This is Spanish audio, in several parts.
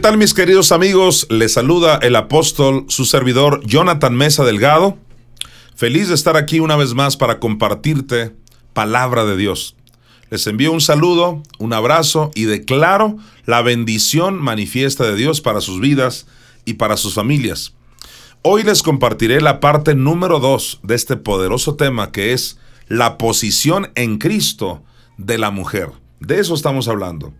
¿Qué tal mis queridos amigos? Les saluda el apóstol, su servidor Jonathan Mesa Delgado. Feliz de estar aquí una vez más para compartirte palabra de Dios. Les envío un saludo, un abrazo y declaro la bendición manifiesta de Dios para sus vidas y para sus familias. Hoy les compartiré la parte número 2 de este poderoso tema que es la posición en Cristo de la mujer. De eso estamos hablando.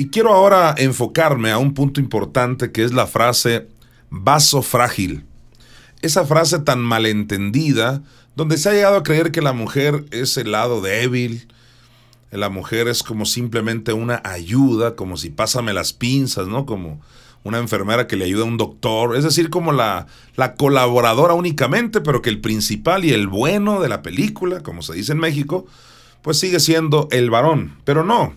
Y quiero ahora enfocarme a un punto importante que es la frase vaso frágil. Esa frase tan malentendida, donde se ha llegado a creer que la mujer es el lado débil, la mujer es como simplemente una ayuda, como si pásame las pinzas, ¿no? Como una enfermera que le ayuda a un doctor, es decir, como la, la colaboradora únicamente, pero que el principal y el bueno de la película, como se dice en México, pues sigue siendo el varón. Pero no,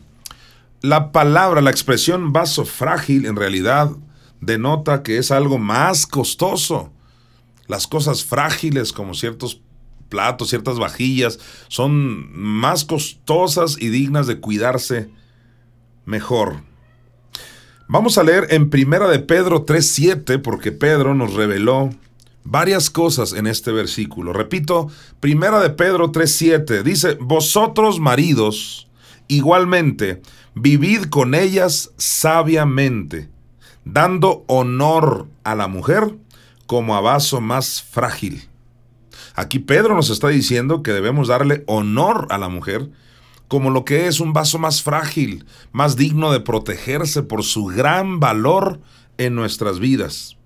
la palabra, la expresión vaso frágil en realidad denota que es algo más costoso. Las cosas frágiles como ciertos platos, ciertas vajillas, son más costosas y dignas de cuidarse mejor. Vamos a leer en Primera de Pedro 3:7 porque Pedro nos reveló varias cosas en este versículo. Repito, Primera de Pedro 3:7 dice, "Vosotros maridos igualmente Vivid con ellas sabiamente, dando honor a la mujer como a vaso más frágil. Aquí Pedro nos está diciendo que debemos darle honor a la mujer como lo que es un vaso más frágil, más digno de protegerse por su gran valor en nuestras vidas.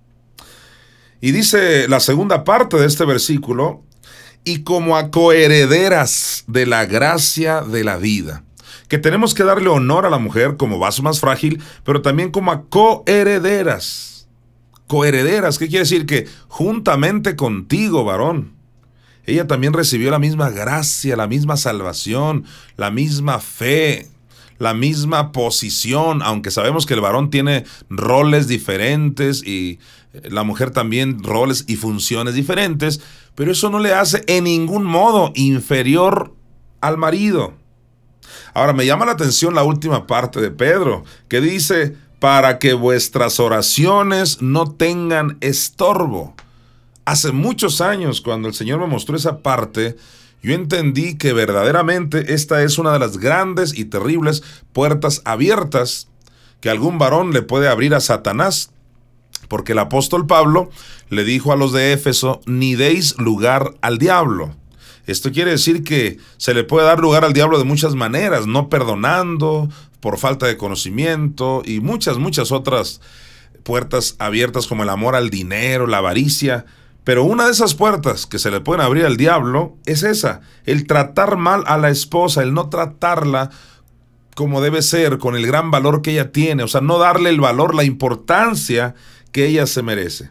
Y dice la segunda parte de este versículo, y como a coherederas de la gracia de la vida que tenemos que darle honor a la mujer como vaso más frágil, pero también como a coherederas. Coherederas, ¿qué quiere decir? Que juntamente contigo, varón, ella también recibió la misma gracia, la misma salvación, la misma fe, la misma posición, aunque sabemos que el varón tiene roles diferentes y la mujer también roles y funciones diferentes, pero eso no le hace en ningún modo inferior al marido. Ahora me llama la atención la última parte de Pedro, que dice, para que vuestras oraciones no tengan estorbo. Hace muchos años, cuando el Señor me mostró esa parte, yo entendí que verdaderamente esta es una de las grandes y terribles puertas abiertas que algún varón le puede abrir a Satanás. Porque el apóstol Pablo le dijo a los de Éfeso, ni deis lugar al diablo. Esto quiere decir que se le puede dar lugar al diablo de muchas maneras, no perdonando, por falta de conocimiento y muchas, muchas otras puertas abiertas como el amor al dinero, la avaricia. Pero una de esas puertas que se le pueden abrir al diablo es esa, el tratar mal a la esposa, el no tratarla como debe ser, con el gran valor que ella tiene, o sea, no darle el valor, la importancia que ella se merece.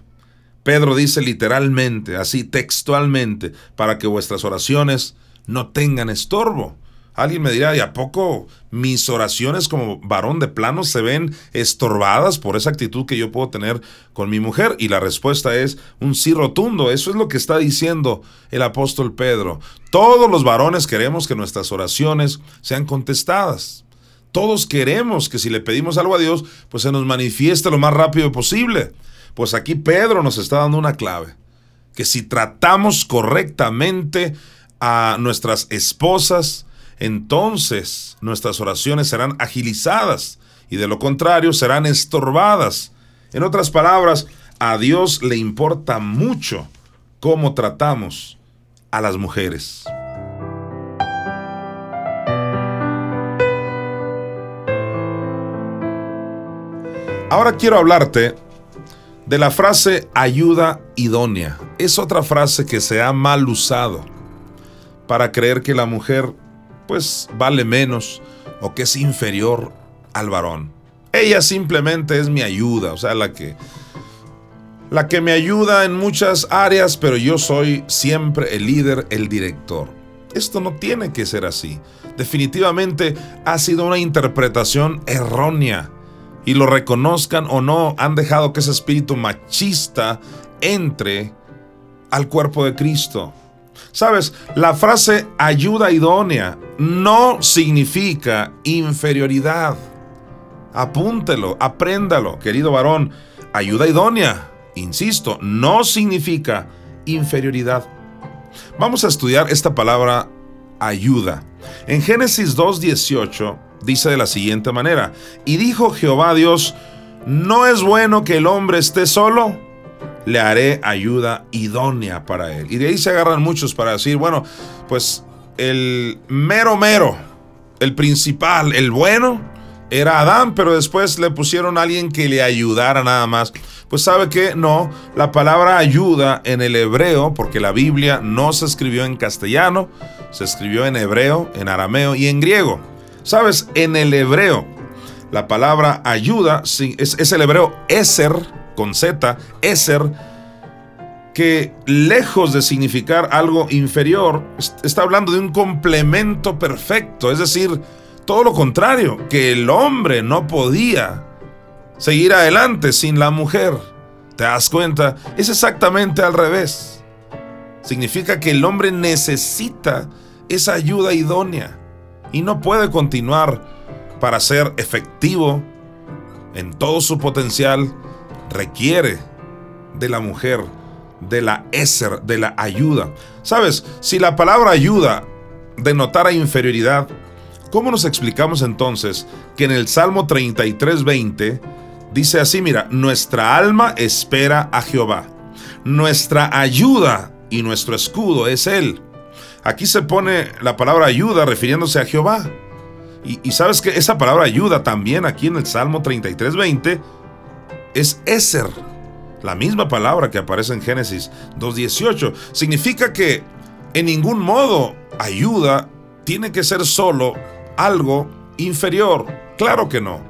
Pedro dice literalmente, así textualmente, para que vuestras oraciones no tengan estorbo. Alguien me dirá, ¿y a poco mis oraciones como varón de plano se ven estorbadas por esa actitud que yo puedo tener con mi mujer? Y la respuesta es un sí rotundo. Eso es lo que está diciendo el apóstol Pedro. Todos los varones queremos que nuestras oraciones sean contestadas. Todos queremos que si le pedimos algo a Dios, pues se nos manifieste lo más rápido posible. Pues aquí Pedro nos está dando una clave, que si tratamos correctamente a nuestras esposas, entonces nuestras oraciones serán agilizadas y de lo contrario serán estorbadas. En otras palabras, a Dios le importa mucho cómo tratamos a las mujeres. Ahora quiero hablarte de la frase ayuda idónea. Es otra frase que se ha mal usado para creer que la mujer pues vale menos o que es inferior al varón. Ella simplemente es mi ayuda, o sea, la que la que me ayuda en muchas áreas, pero yo soy siempre el líder, el director. Esto no tiene que ser así. Definitivamente ha sido una interpretación errónea y lo reconozcan o no, han dejado que ese espíritu machista entre al cuerpo de Cristo. Sabes, la frase ayuda idónea no significa inferioridad. Apúntelo, apréndalo, querido varón. Ayuda idónea, insisto, no significa inferioridad. Vamos a estudiar esta palabra ayuda. En Génesis 2.18 dice de la siguiente manera, y dijo Jehová Dios, no es bueno que el hombre esté solo, le haré ayuda idónea para él. Y de ahí se agarran muchos para decir, bueno, pues el mero mero, el principal, el bueno, era Adán, pero después le pusieron a alguien que le ayudara nada más. Pues sabe que no, la palabra ayuda en el hebreo, porque la Biblia no se escribió en castellano, se escribió en hebreo, en arameo y en griego. Sabes, en el hebreo, la palabra ayuda es, el hebreo eser, con Z, eser, que lejos de significar algo inferior, está hablando de un complemento perfecto, es decir, todo lo contrario, que el hombre no podía seguir adelante sin la mujer. ¿Te das cuenta? Es exactamente al revés. Significa que el hombre necesita esa ayuda idónea y no puede continuar para ser efectivo en todo su potencial. Requiere de la mujer, de la eser, de la ayuda. Sabes, si la palabra ayuda denotara inferioridad, ¿Cómo nos explicamos entonces que en el Salmo 33:20 dice así, mira, nuestra alma espera a Jehová, nuestra ayuda y nuestro escudo es Él? Aquí se pone la palabra ayuda refiriéndose a Jehová. Y, sabes que esa palabra ayuda también aquí en el Salmo 33:20 es Eser, la misma palabra que aparece en Génesis 2:18. Significa que en ningún modo ayuda tiene que ser solo algo inferior. Claro que no.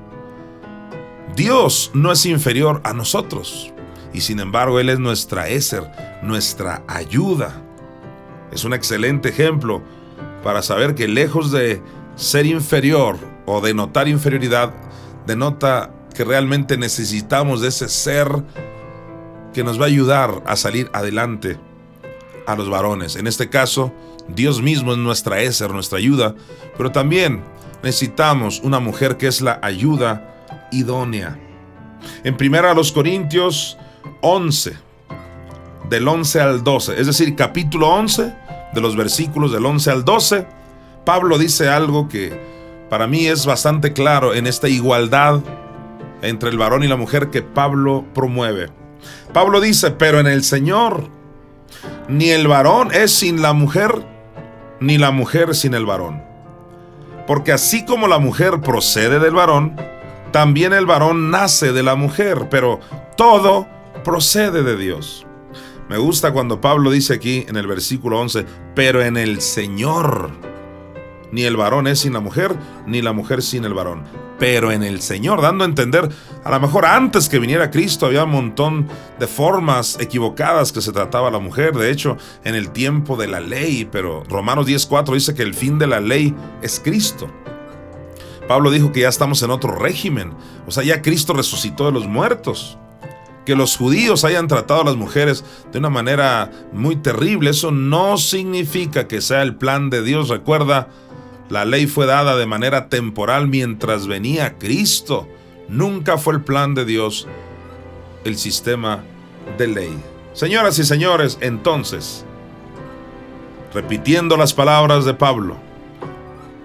Dios no es inferior a nosotros. Y sin embargo, Él es nuestra Eser, nuestra ayuda. Es un excelente ejemplo para saber que lejos de ser inferior o de notar inferioridad, denota que realmente necesitamos de ese ser que nos va a ayudar a salir adelante a los varones. En este caso, Dios mismo es nuestra Eser, nuestra ayuda, pero también necesitamos una mujer que es la ayuda idónea. En primera a los Corintios 11, del 11 al 12, es decir, capítulo 11, de los versículos del 11 al 12, Pablo dice algo que para mí es bastante claro en esta igualdad entre el varón y la mujer que Pablo promueve. Pablo dice, pero en el Señor, ni el varón es sin la mujer, ni la mujer sin el varón. Porque así como la mujer procede del varón, también el varón nace de la mujer, pero todo procede de Dios. Me gusta cuando Pablo dice aquí en el versículo 11, pero en el Señor. Ni el varón es sin la mujer, ni la mujer sin el varón pero en el Señor, dando a entender, a lo mejor antes que viniera Cristo había un montón de formas equivocadas que se trataba la mujer, de hecho, en el tiempo de la ley, pero Romanos 10.4 dice que el fin de la ley es Cristo. Pablo dijo que ya estamos en otro régimen, o sea, ya Cristo resucitó de los muertos. Que los judíos hayan tratado a las mujeres de una manera muy terrible, eso no significa que sea el plan de Dios. Recuerda, la ley fue dada de manera temporal mientras venía Cristo. Nunca fue el plan de Dios el sistema de ley. Señoras y señores, entonces, repitiendo las palabras de Pablo,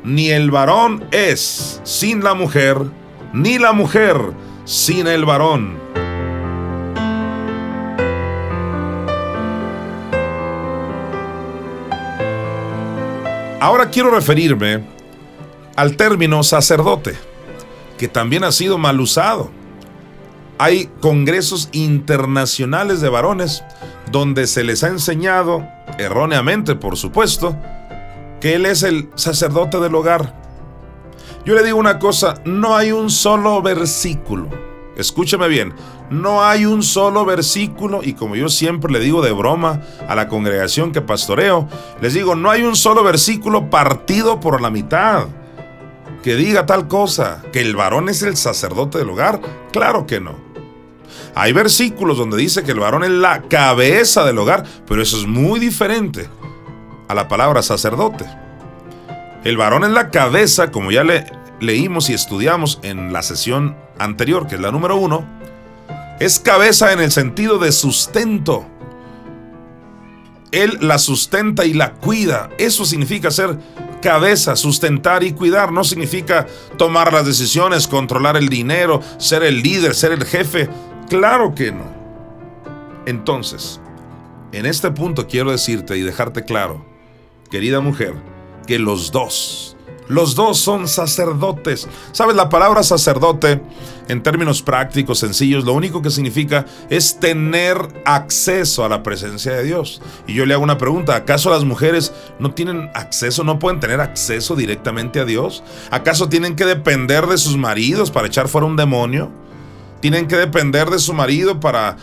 ni el varón es sin la mujer, ni la mujer sin el varón. Ahora quiero referirme al término sacerdote, que también ha sido mal usado. Hay congresos internacionales de varones donde se les ha enseñado, erróneamente por supuesto, que él es el sacerdote del hogar. Yo le digo una cosa, no hay un solo versículo, escúcheme bien, no hay un solo versículo, y como yo siempre le digo de broma a la congregación que pastoreo, les digo, no hay un solo versículo partido por la mitad que diga tal cosa, que el varón es el sacerdote del hogar. Claro que no. Hay versículos donde dice que el varón es la cabeza del hogar, pero eso es muy diferente a la palabra sacerdote. El varón es la cabeza, como ya le leímos y estudiamos en la sesión anterior, que es la número uno, es cabeza en el sentido de sustento. Él la sustenta y la cuida. Eso significa ser cabeza, sustentar y cuidar. No significa tomar las decisiones, controlar el dinero, ser el líder, ser el jefe. Claro que no. Entonces, en este punto quiero decirte y dejarte claro, querida mujer, que los dos, los dos son sacerdotes. ¿Sabes? La palabra sacerdote, en términos prácticos, sencillos, lo único que significa es tener acceso a la presencia de Dios. Y yo le hago una pregunta, ¿acaso las mujeres no tienen acceso, no pueden tener acceso directamente a Dios? ¿Acaso tienen que depender de sus maridos para echar fuera un demonio? ¿Tienen que depender de su marido para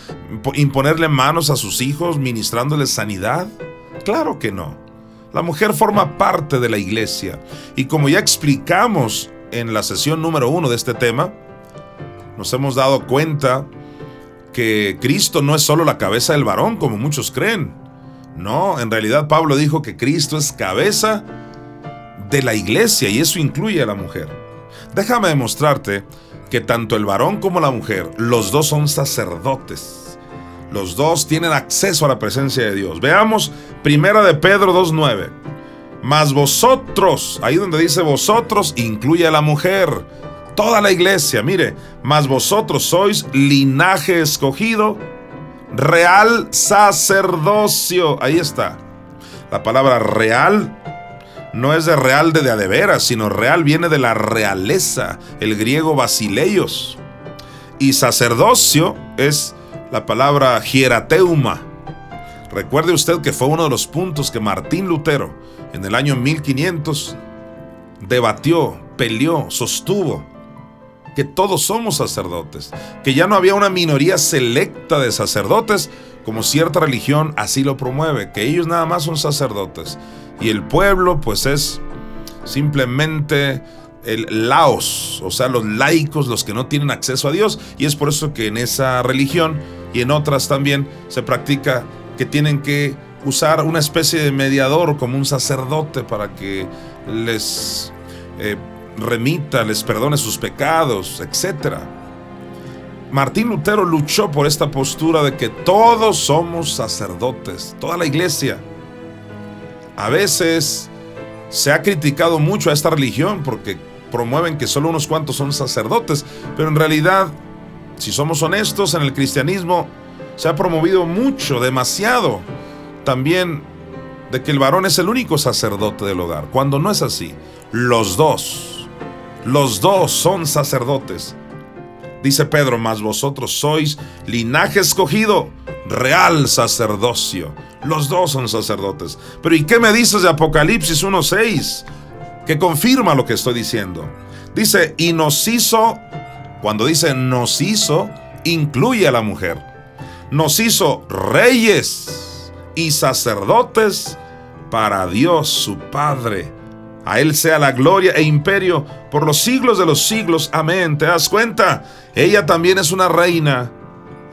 imponerle manos a sus hijos ministrándoles sanidad? Claro que no. La mujer forma parte de la iglesia y como ya explicamos en la sesión número uno de este tema, nos hemos dado cuenta que Cristo no es solo la cabeza del varón como muchos creen. No, en realidad Pablo dijo que Cristo es cabeza de la iglesia y eso incluye a la mujer. Déjame demostrarte que tanto el varón como la mujer, los dos son sacerdotes. Los dos tienen acceso a la presencia de Dios. Veamos Primera de Pedro 2.9. Mas vosotros, ahí donde dice vosotros, incluye a la mujer. Toda la iglesia, mire, mas vosotros sois linaje escogido, real sacerdocio. Ahí está. La palabra real no es de real de de, veras, sino real viene de la realeza, el griego basileios. Y sacerdocio es la palabra hierateuma. Recuerde usted que fue uno de los puntos que Martín Lutero en el año 1500 debatió, peleó, sostuvo que todos somos sacerdotes, que ya no había una minoría selecta de sacerdotes como cierta religión así lo promueve, que ellos nada más son sacerdotes y el pueblo pues es simplemente el laos, o sea, los laicos, los que no tienen acceso a Dios, y es por eso que en esa religión y en otras también se practica que tienen que usar una especie de mediador como un sacerdote para que les eh, remita, les perdone sus pecados, etc. Martín Lutero luchó por esta postura de que todos somos sacerdotes, toda la iglesia. A veces se ha criticado mucho a esta religión porque promueven que solo unos cuantos son sacerdotes, pero en realidad si somos honestos, en el cristianismo se ha promovido mucho, demasiado, también de que el varón es el único sacerdote del hogar, cuando no es así. Los dos, los dos son sacerdotes. Dice Pedro, mas vosotros sois linaje escogido, real sacerdocio. Los dos son sacerdotes. Pero ¿y qué me dices de Apocalipsis 1.6? Que confirma lo que estoy diciendo. Dice, y nos hizo cuando dice nos hizo, incluye a la mujer. Nos hizo reyes y sacerdotes para Dios su Padre. A Él sea la gloria e imperio por los siglos de los siglos. Amén. ¿Te das cuenta? Ella también es una reina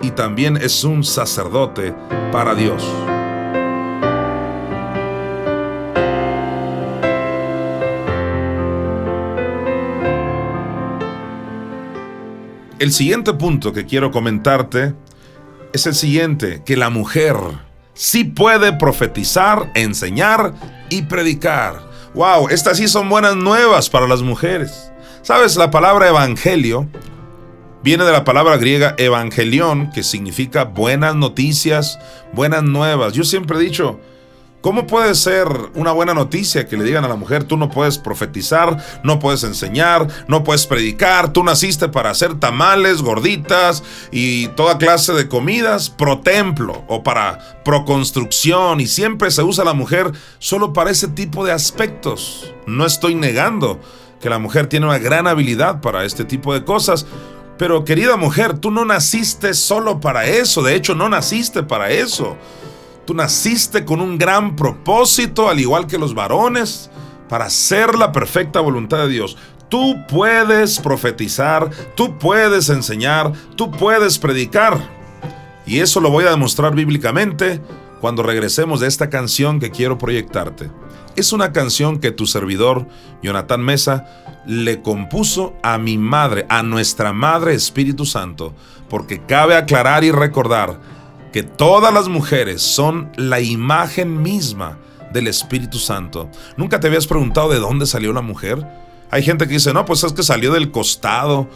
y también es un sacerdote para Dios. El siguiente punto que quiero comentarte es el siguiente, que la mujer sí puede profetizar, enseñar y predicar. Wow, estas sí son buenas nuevas para las mujeres. Sabes, la palabra evangelio viene de la palabra griega evangelión, que significa buenas noticias, buenas nuevas. Yo siempre he dicho, ¿Cómo puede ser una buena noticia que le digan a la mujer, tú no puedes profetizar, no puedes enseñar, no puedes predicar, tú naciste para hacer tamales, gorditas y toda clase de comidas pro templo o para pro construcción y siempre se usa la mujer solo para ese tipo de aspectos? No estoy negando que la mujer tiene una gran habilidad para este tipo de cosas, pero querida mujer, tú no naciste solo para eso, de hecho no naciste para eso. Tú naciste con un gran propósito, al igual que los varones, para hacer la perfecta voluntad de Dios. Tú puedes profetizar, tú puedes enseñar, tú puedes predicar. Y eso lo voy a demostrar bíblicamente cuando regresemos de esta canción que quiero proyectarte. es una canción que tu servidor, Jonathan Mesa, le compuso a mi madre, a nuestra Madre Espíritu Santo, porque cabe aclarar y recordar que todas las mujeres son la imagen misma del Espíritu Santo. ¿Nunca te habías preguntado de dónde salió la mujer? Hay gente que dice, no, pues es que salió del costado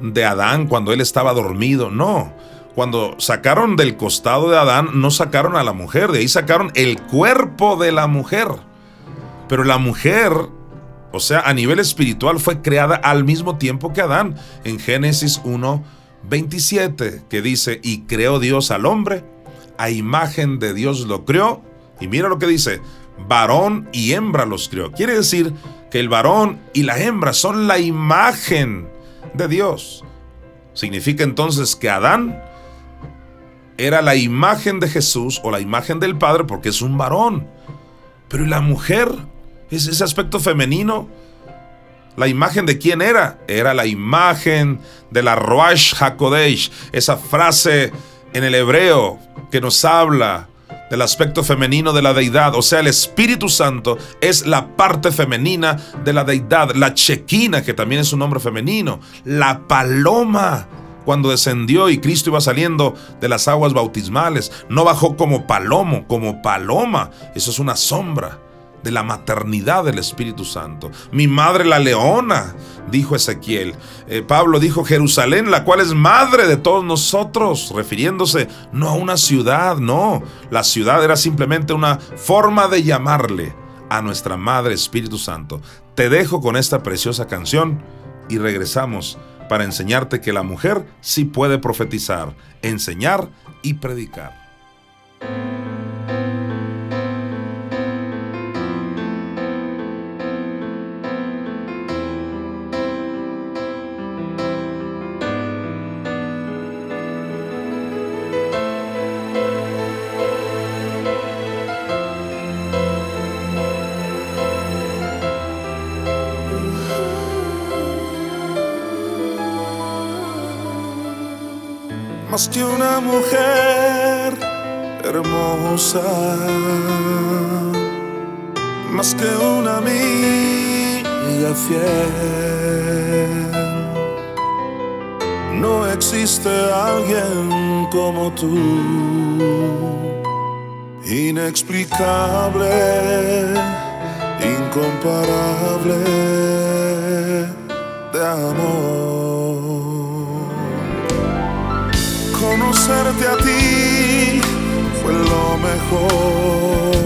de Adán cuando él estaba dormido. No, cuando sacaron del costado de Adán, no sacaron a la mujer, de ahí sacaron el cuerpo de la mujer. Pero la mujer, o sea, a nivel espiritual fue creada al mismo tiempo que Adán, en Génesis 1, 27, que dice, y creó Dios al hombre, a imagen de Dios lo creó, y mira lo que dice, varón y hembra los crió. Quiere decir que el varón y la hembra son la imagen de Dios. Significa entonces que Adán era la imagen de Jesús o la imagen del Padre porque es un varón. Pero ¿y la mujer? ¿Es ese aspecto femenino? ¿La imagen de quién era? Era la imagen de la Roash HaKodesh, esa frase en el hebreo que nos habla del aspecto femenino de la deidad. O sea, el Espíritu Santo es la parte femenina de la deidad. La chequina, que también es un nombre femenino. La paloma, cuando descendió y Cristo iba saliendo de las aguas bautismales, no bajó como palomo, como paloma. Eso es una sombra de la maternidad del Espíritu Santo. Mi madre la leona, dijo Ezequiel. Eh, Pablo dijo Jerusalén, la cual es madre de todos nosotros, refiriéndose no a una ciudad, no. La ciudad era simplemente una forma de llamarle a nuestra Madre Espíritu Santo. Te dejo con esta preciosa canción y regresamos para enseñarte que la mujer sí puede profetizar, enseñar y predicar. Más que una mujer hermosa, más que una amiga fiel. No existe alguien como tú, inexplicable, incomparable de amor conocerte a ti fue lo mejor.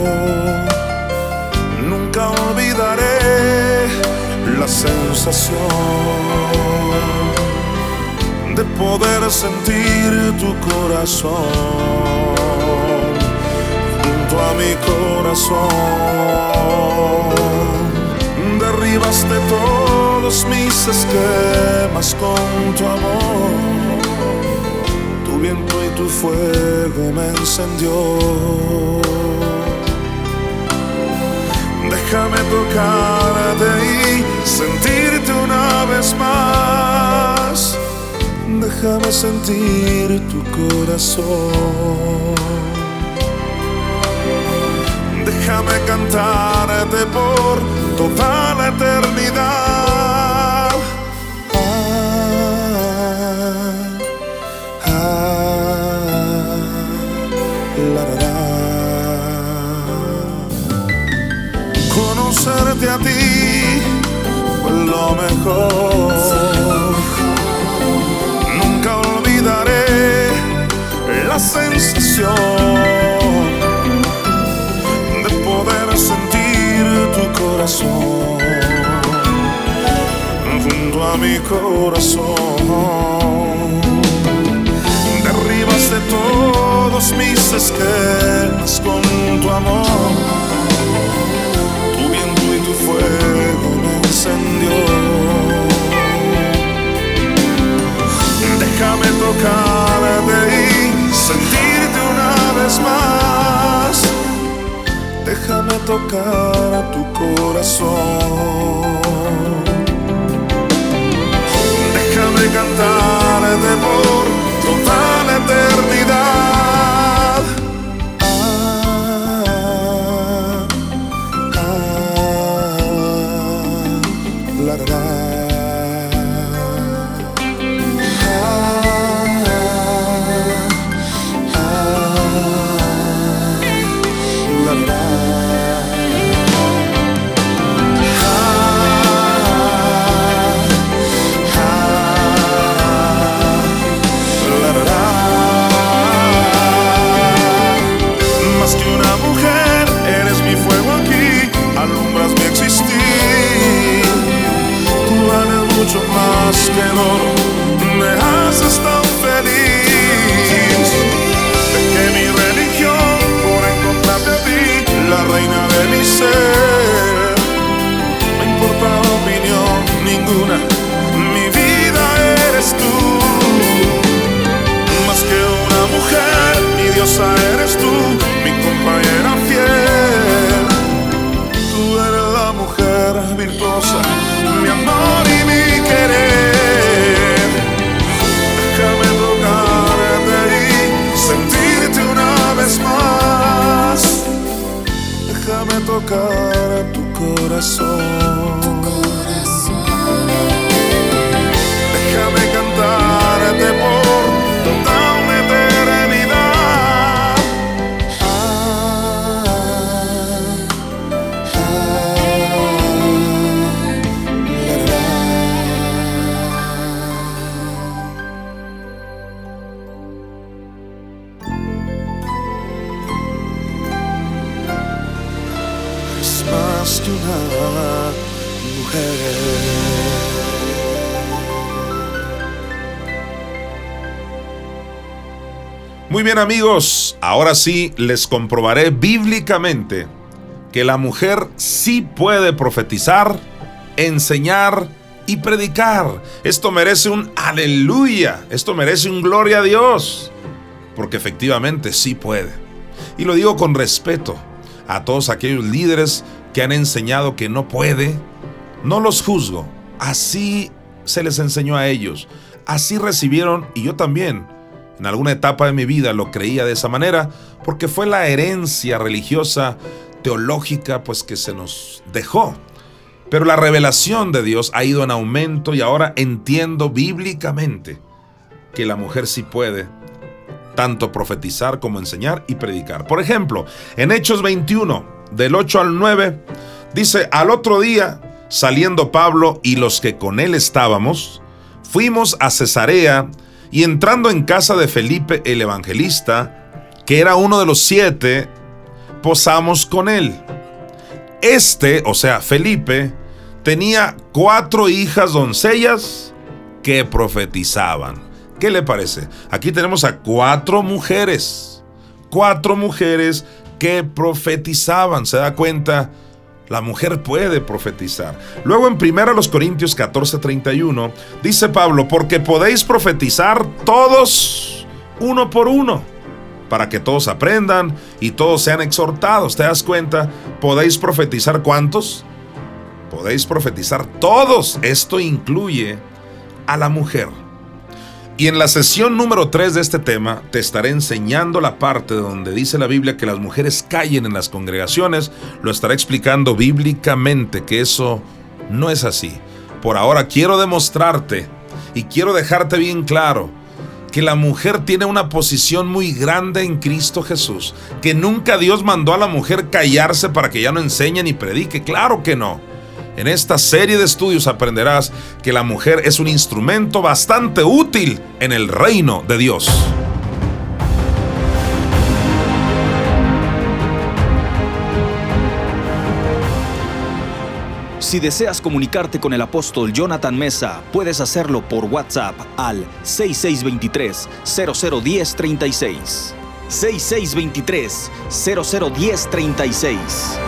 Nunca olvidaré la sensación de poder sentir tu corazón junto a mi corazón. Derribaste todos mis esquemas con tu amor viento y tu fuego me encendió. Déjame tocarte y sentirte una vez más. Déjame sentir tu corazón. Déjame cantarte por toda la eternidad. Nunca olvidaré la sensación de poder sentir tu corazón junto a mi corazón de todos mis esquemas con tu amor. Tu fuego me encendió. Déjame tocarte y sentirte una vez más. Déjame tocar tu corazón. Déjame cantarte por toda la eternidad. da da da. i lost and alone. Muy bien amigos, ahora sí les comprobaré bíblicamente que la mujer sí puede profetizar, enseñar y predicar. Esto merece un aleluya, esto merece un gloria a Dios, porque efectivamente sí puede. Y lo digo con respeto a todos aquellos líderes que han enseñado que no puede. No los juzgo, así se les enseñó a ellos, así recibieron y yo también en alguna etapa de mi vida lo creía de esa manera porque fue la herencia religiosa, teológica, pues que se nos dejó. Pero la revelación de Dios ha ido en aumento y ahora entiendo bíblicamente que la mujer sí puede tanto profetizar como enseñar y predicar. Por ejemplo, en Hechos 21, del 8 al 9, dice, al otro día, saliendo Pablo y los que con él estábamos, fuimos a Cesarea, y entrando en casa de Felipe el evangelista, que era uno de los siete, posamos con él. Este, o sea, Felipe, tenía cuatro hijas doncellas que profetizaban. ¿Qué le parece? Aquí tenemos a cuatro mujeres, cuatro mujeres que profetizaban. ¿Se da cuenta? La mujer puede profetizar. Luego en 1 Corintios 14:31 dice Pablo, porque podéis profetizar todos uno por uno, para que todos aprendan y todos sean exhortados. ¿Te das cuenta? ¿Podéis profetizar cuántos? Podéis profetizar todos. Esto incluye a la mujer. Y en la sesión número 3 de este tema te estaré enseñando la parte donde dice la Biblia que las mujeres callen en las congregaciones. Lo estaré explicando bíblicamente que eso no es así. Por ahora quiero demostrarte y quiero dejarte bien claro que la mujer tiene una posición muy grande en Cristo Jesús. Que nunca Dios mandó a la mujer callarse para que ya no enseñe ni predique. Claro que no. En esta serie de estudios aprenderás que la mujer es un instrumento bastante útil en el reino de Dios. Si deseas comunicarte con el apóstol Jonathan Mesa, puedes hacerlo por WhatsApp al 6623 001036. 6623 001036.